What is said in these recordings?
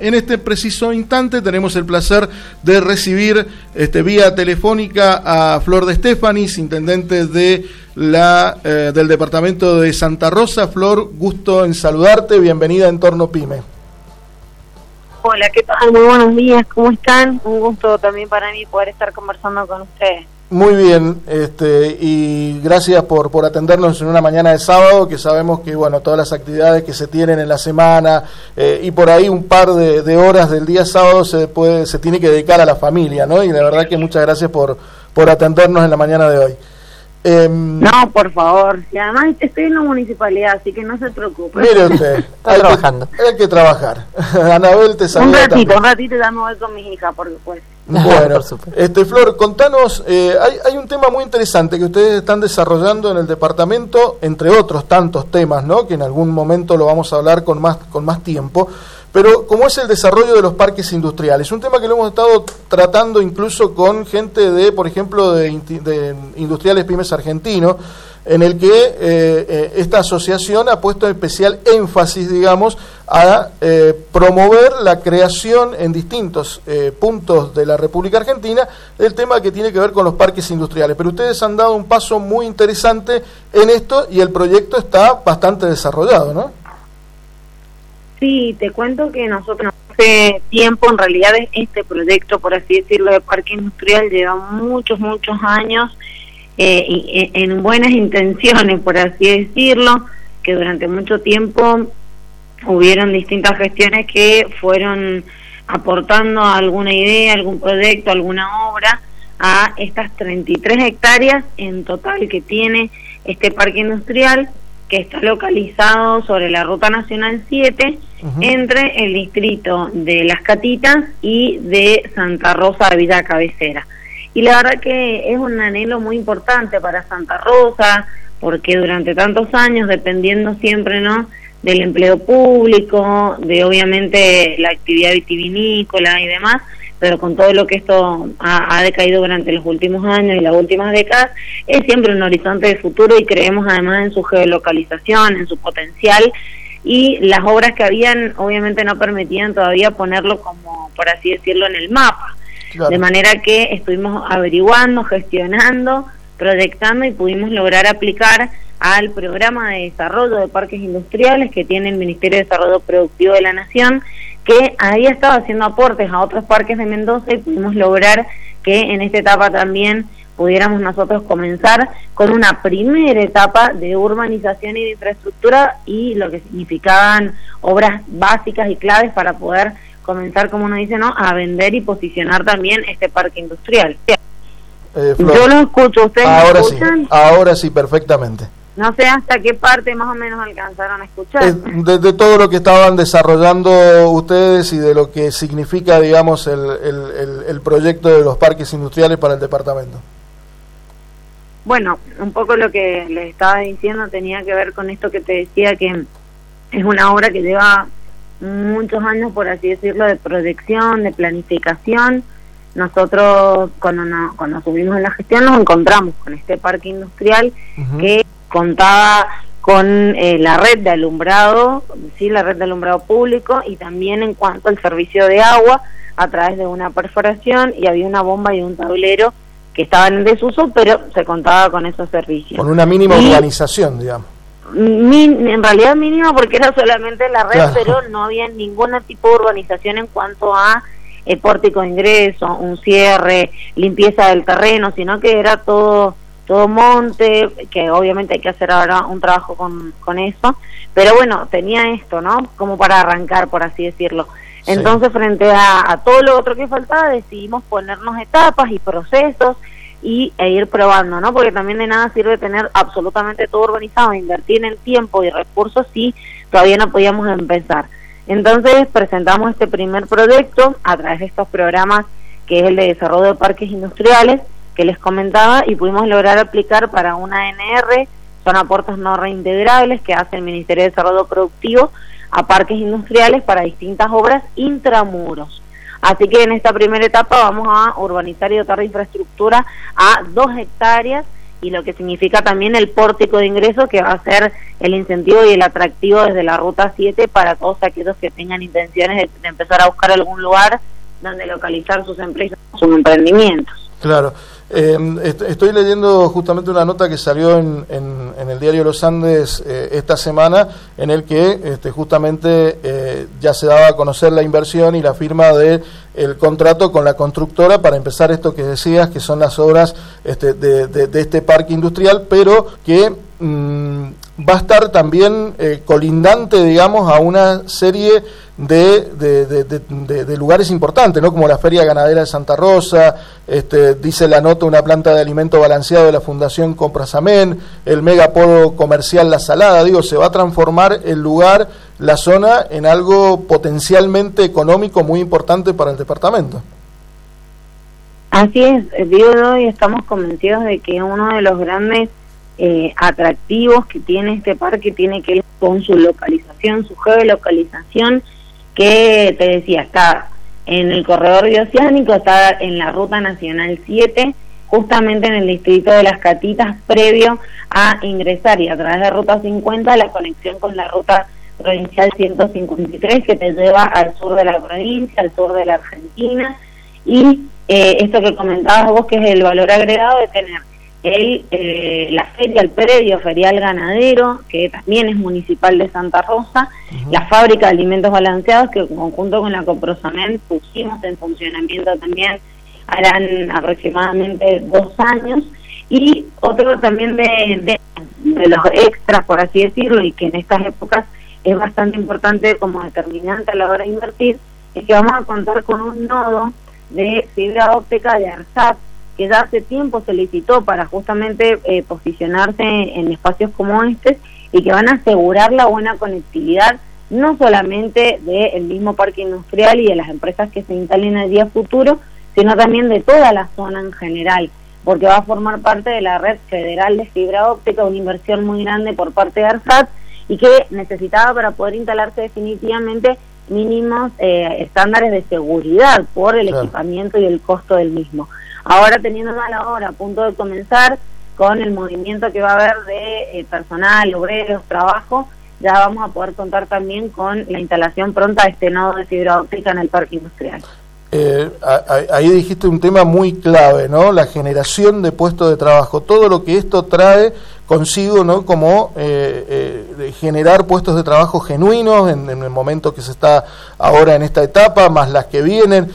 En este preciso instante tenemos el placer de recibir este, vía telefónica a Flor de Estefanis, intendente de la, eh, del departamento de Santa Rosa. Flor, gusto en saludarte, bienvenida a Entorno Pyme. Hola, ¿qué tal? Muy buenos días, ¿cómo están? Un gusto también para mí poder estar conversando con ustedes. Muy bien, este, y gracias por, por atendernos en una mañana de sábado, que sabemos que bueno todas las actividades que se tienen en la semana eh, y por ahí un par de, horas del día sábado se puede, se tiene que dedicar a la familia, ¿no? Y de verdad que muchas gracias por, por atendernos en la mañana de hoy. Em, no, por favor. Y además estoy en la municipalidad, así que no se preocupe. Mire usted, está trabajando. hay que trabajar. Anabel te saluda. Un ratito, un ratito ya me voy con mi hija, porque pues. Bueno, este Flor, contanos, eh, hay, hay un tema muy interesante que ustedes están desarrollando en el departamento, entre otros tantos temas, ¿no? Que en algún momento lo vamos a hablar con más, con más tiempo pero como es el desarrollo de los parques industriales, un tema que lo hemos estado tratando incluso con gente de, por ejemplo, de, Industriales Pymes Argentinos, en el que eh, eh, esta asociación ha puesto especial énfasis, digamos, a eh, promover la creación en distintos puntos de la República Argentina del tema que tiene que ver con los parques industriales. Pero ustedes han dado un paso muy interesante en esto y el proyecto está bastante desarrollado, ¿no? Sí, te cuento que nosotros hace tiempo, en realidad este proyecto, por así decirlo, de parque industrial lleva muchos, muchos años eh, eh, en buenas intenciones, por así decirlo, que durante mucho tiempo hubieron distintas gestiones que fueron aportando alguna idea, algún proyecto, alguna obra a estas 33 hectáreas en total que tiene este parque industrial que está localizado sobre la Ruta Nacional 7 entre el distrito de Las Catitas y de Santa Rosa de Villa Cabecera. Y la verdad que es un anhelo muy importante para Santa Rosa, porque durante tantos años, dependiendo siempre ¿no? del empleo público, de obviamente la actividad vitivinícola y demás, pero con todo lo que esto ha, decaído durante los últimos años y las últimas décadas, es siempre un horizonte de futuro y creemos además en su geolocalización, en su potencial y las obras que habían obviamente no permitían todavía ponerlo como, por así decirlo, en el mapa. De manera que estuvimos averiguando, gestionando, proyectando y pudimos lograr aplicar al programa de desarrollo de parques industriales que tiene el Ministerio de Desarrollo Productivo de la Nación, que ahí estaba haciendo aportes a otros parques de Mendoza y pudimos lograr que en esta etapa también pudiéramos nosotros comenzar con una primera etapa de urbanización y de infraestructura y lo que significaban obras básicas y claves para poder comenzar, como uno dice, ¿no? a vender y posicionar también este parque industrial. Eh, Yo lo escucho, ¿ustedes ahora Sí, ahora sí, perfectamente. No sé hasta qué parte más o menos alcanzaron a escuchar. De, todo lo que estaban desarrollando ustedes y de lo que significa, digamos, el, el, proyecto de los parques industriales para el departamento. Bueno, un poco lo que les estaba diciendo tenía que ver con esto que te decía, que es una obra que lleva muchos años, por así decirlo, de proyección, de planificación. Nosotros, cuando, cuando subimos en la gestión, nos encontramos con este parque industrial que contaba con eh, la red de alumbrado, sí, la red de alumbrado público y también en cuanto al servicio de agua a través de una perforación y había una bomba y un tablero que estaban en desuso, pero se contaba con esos servicios. Con una mínima urbanización, digamos. en realidad mínima porque era solamente la red, pero no había ningún tipo de urbanización en cuanto a el eh, pórtico de ingreso, un cierre, limpieza del terreno, sino que era todo todo monte, que obviamente hay que hacer ahora un trabajo con, con eso, pero bueno, tenía esto, ¿no? Como para arrancar, por así decirlo. Entonces, frente a, todo lo otro que faltaba, decidimos ponernos etapas y procesos y, e ir probando, ¿no? Porque también de nada sirve tener absolutamente todo organizado, invertir en tiempo y recursos si todavía no podíamos empezar. Entonces, presentamos este primer proyecto a través de estos programas que es el de desarrollo de parques industriales, que les comentaba y pudimos lograr aplicar para una ANR, son aportes no reintegrables que hace el Ministerio de Desarrollo Productivo a parques industriales para distintas obras intramuros. Así que en esta primera etapa vamos a urbanizar y dotar de infraestructura a dos hectáreas y lo que significa también el pórtico de ingreso que va a ser el incentivo y el atractivo desde la Ruta 7 para todos aquellos que tengan intenciones de, empezar a buscar algún lugar donde localizar sus empresas, sus emprendimientos. Claro. Eh, estoy leyendo justamente una nota que salió en, el diario Los Andes eh, esta semana, en el que este, justamente eh, ya se daba a conocer la inversión y la firma el contrato con la constructora para empezar esto que decías, que son las obras este, de, de, este parque industrial, pero que mm, va a estar también eh, colindante, digamos, a una serie de, de, lugares importantes, ¿no? Como la Feria Ganadera de Santa Rosa, este, dice la nota, una planta de alimento balanceado de la Fundación Comprasamen, el megapodo comercial La Salada, digo, se va a transformar el lugar, la zona, en algo potencialmente económico muy importante para el departamento. Así es, digo, y estamos convencidos de que uno de los grandes eh, atractivos que tiene este parque tiene que ver con su localización, su geolocalización, que te decía, está en el corredor bioceánico, está en la Ruta Nacional 7, justamente en el distrito de las Catitas, previo a ingresar y a través de Ruta 50 la conexión con la Ruta Provincial 153 que te lleva al sur de la provincia, al sur de la Argentina, y eh, esto que comentabas vos, que es el valor agregado de tener el, eh, la feria, el predio ferial ganadero, que también es municipal de Santa Rosa, la fábrica de alimentos balanceados, que conjunto con la Coprosamen pusimos en funcionamiento también harán aproximadamente dos años, y otro también de, de, los extras, por así decirlo, y que en estas épocas es bastante importante como determinante a la hora de invertir, es que vamos a contar con un nodo de fibra óptica de ARSAT que ya hace tiempo solicitó para justamente eh, posicionarse en, espacios como este y que van a asegurar la buena conectividad no solamente del mismo parque industrial y de las empresas que se instalen el día futuro, sino también de toda la zona en general, porque va a formar parte de la red federal de fibra óptica, una inversión muy grande por parte de ARSAT y que necesitaba para poder instalarse definitivamente mínimos eh, estándares de seguridad por el equipamiento y el costo del mismo. Ahora teniendo a la hora a punto de comenzar con el movimiento que va a haber de eh, personal, obreros, trabajo, ya vamos a poder contar también con la instalación pronta de este nodo de fibra óptica en el parque industrial. Eh, ahí dijiste un tema muy clave, ¿no? La generación de puestos de trabajo, todo lo que esto trae consigo, ¿no? Como eh, generar puestos de trabajo genuinos en, en, el momento que se está ahora en esta etapa, más las que vienen.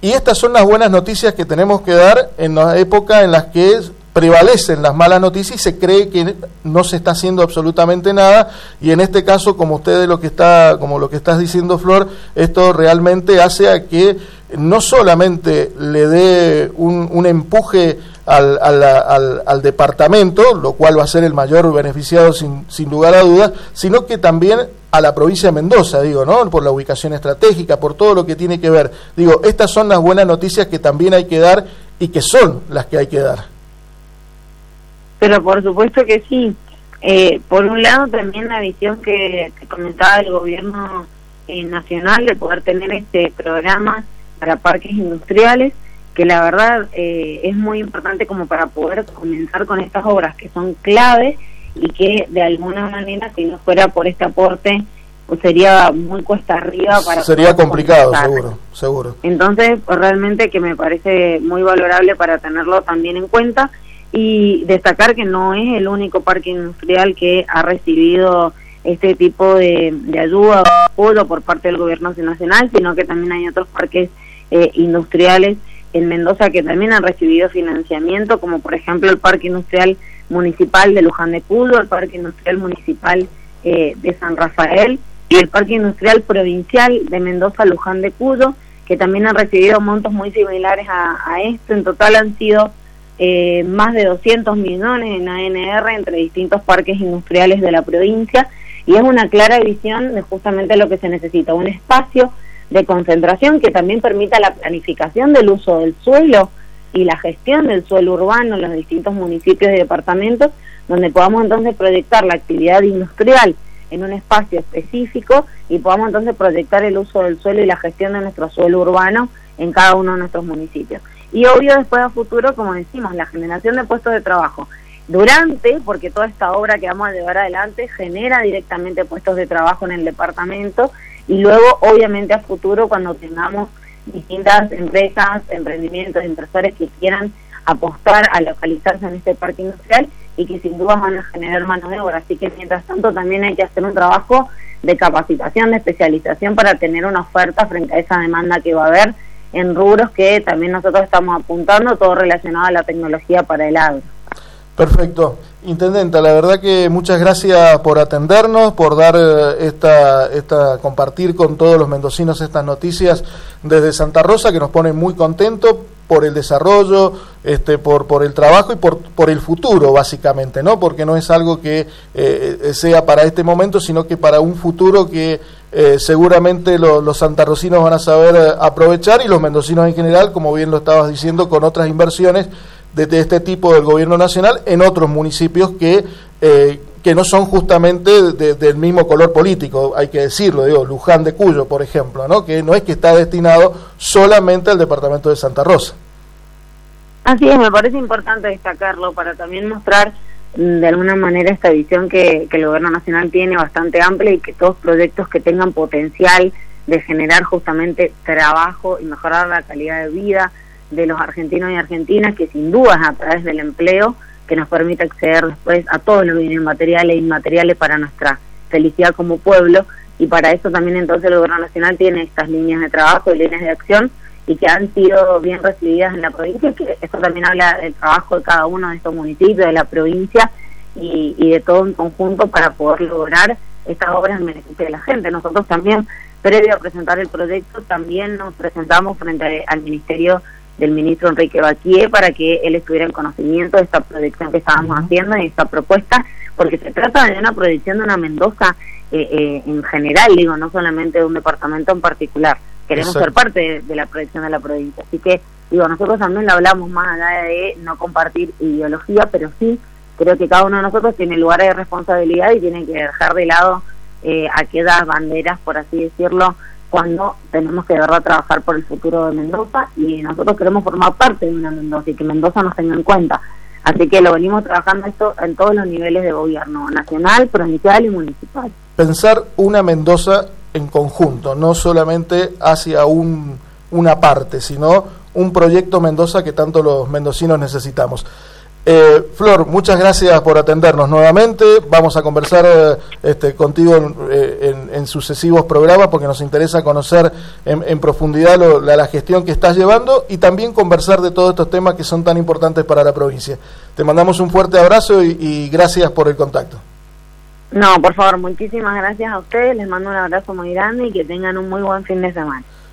Y estas son las buenas noticias que tenemos que dar en la época en las que prevalecen las malas noticias y se cree que no se está haciendo absolutamente nada. Y en este caso como ustedes lo que está como lo que estás diciendo Flor esto realmente hace a que no solamente le dé un, un empuje al, al, al, departamento, lo cual va a ser el mayor beneficiado sin, sin lugar a dudas, sino que también a la provincia de Mendoza, digo, ¿no? Por la ubicación estratégica, por todo lo que tiene que ver. Digo, estas son las buenas noticias que también hay que dar y que son las que hay que dar. Pero por supuesto que sí. Eh, por un lado también la visión que, comentaba el gobierno eh, nacional de poder tener este programa para parques industriales que la verdad eh, es muy importante como para poder comenzar con estas obras que son claves y que de alguna manera si no fuera por este aporte pues sería muy cuesta arriba para sería complicado seguro seguro. Entonces pues, realmente que me parece muy valorable para tenerlo también en cuenta y destacar que no es el único parque industrial que ha recibido este tipo de, de ayuda o apoyo por parte del gobierno nacional sino que también hay otros parques eh, industriales en Mendoza que también han recibido financiamiento, como por ejemplo el Parque Industrial Municipal de Luján de Cudo, el Parque Industrial Municipal eh, de San Rafael y el Parque Industrial Provincial de Mendoza Luján de Cudo, que también han recibido montos muy similares a, esto. En total han sido eh, más de 200 millones en ANR entre distintos parques industriales de la provincia y es una clara visión de justamente lo que se necesita, un espacio de concentración que también permita la planificación del uso del suelo y la gestión del suelo urbano en los distintos municipios y departamentos, donde podamos entonces proyectar la actividad industrial en un espacio específico y podamos entonces proyectar el uso del suelo y la gestión de nuestro suelo urbano en cada uno de nuestros municipios. Y obvio después a futuro, como decimos, la generación de puestos de trabajo durante, porque toda esta obra que vamos a llevar adelante genera directamente puestos de trabajo en el departamento y luego, obviamente, a futuro, cuando tengamos distintas empresas, emprendimientos, inversores que quieran apostar a localizarse en este parque industrial y que sin duda van a generar mano de obra. Así que mientras tanto también hay que hacer un trabajo de capacitación, de especialización para tener una oferta frente a esa demanda que va a haber en rubros que también nosotros estamos apuntando, todo relacionado a la tecnología para el agro. Perfecto. Intendenta, la verdad que muchas gracias por atendernos, por dar eh, esta, esta, compartir con todos los mendocinos estas noticias desde Santa Rosa, que nos pone muy contentos por el desarrollo, este, por, por el trabajo y por, por el futuro, básicamente, ¿no? Porque no es algo que eh, sea para este momento, sino que para un futuro que eh, seguramente los santarrocinos van a saber aprovechar y los mendocinos en general, como bien lo estabas diciendo, con otras inversiones de, este tipo del gobierno nacional en otros municipios que, eh, que no son justamente del mismo color político, hay que decirlo, digo, Luján de Cuyo, por ejemplo, ¿no? que no es que está destinado solamente al departamento de Santa Rosa. Así es, me parece importante destacarlo para también mostrar mm, de alguna manera esta visión que, que el gobierno nacional tiene bastante amplia y que todos proyectos que tengan potencial de generar justamente trabajo y mejorar la calidad de vida de los argentinos y argentinas, que sin duda es a través del empleo que nos permite acceder después a todos los bienes materiales e inmateriales para nuestra felicidad como pueblo y para eso también entonces el gobierno nacional tiene estas líneas de trabajo y líneas de acción y que han sido bien recibidas en la provincia, que eso también habla del trabajo de cada uno de estos municipios, de la provincia y, y de todo en conjunto para poder lograr estas obras en beneficio de la gente. Nosotros también, previo a presentar el proyecto, también nos presentamos frente al Ministerio del ministro Enrique Baquier para que él estuviera en conocimiento de esta proyección que estábamos haciendo y esta propuesta, porque se trata de una proyección de una Mendoza eh, eh, en general, digo, no solamente de un departamento en particular. Queremos ser parte de, la proyección de la provincia. Así que, digo, nosotros también lo hablamos más allá de no compartir ideología, pero sí creo que cada uno de nosotros tiene lugares de responsabilidad y tiene que dejar de lado eh, aquellas banderas, por así decirlo, cuando tenemos que de verdad trabajar por el futuro de Mendoza y nosotros queremos formar parte de una Mendoza y que Mendoza nos tenga en cuenta. Así que lo venimos trabajando esto en todos los niveles de gobierno, nacional, provincial y municipal. Pensar una Mendoza en conjunto, no solamente hacia un, una parte, sino un proyecto Mendoza que tanto los mendocinos necesitamos. Eh, Flor, muchas gracias por atendernos nuevamente. Vamos a conversar eh, este, contigo eh, en, sucesivos programas porque nos interesa conocer en, profundidad la, gestión que estás llevando y también conversar de todos estos temas que son tan importantes para la provincia. Te mandamos un fuerte abrazo y gracias por el contacto. No, por favor, muchísimas gracias a ustedes. Les mando un abrazo muy grande y que tengan un muy buen fin de semana.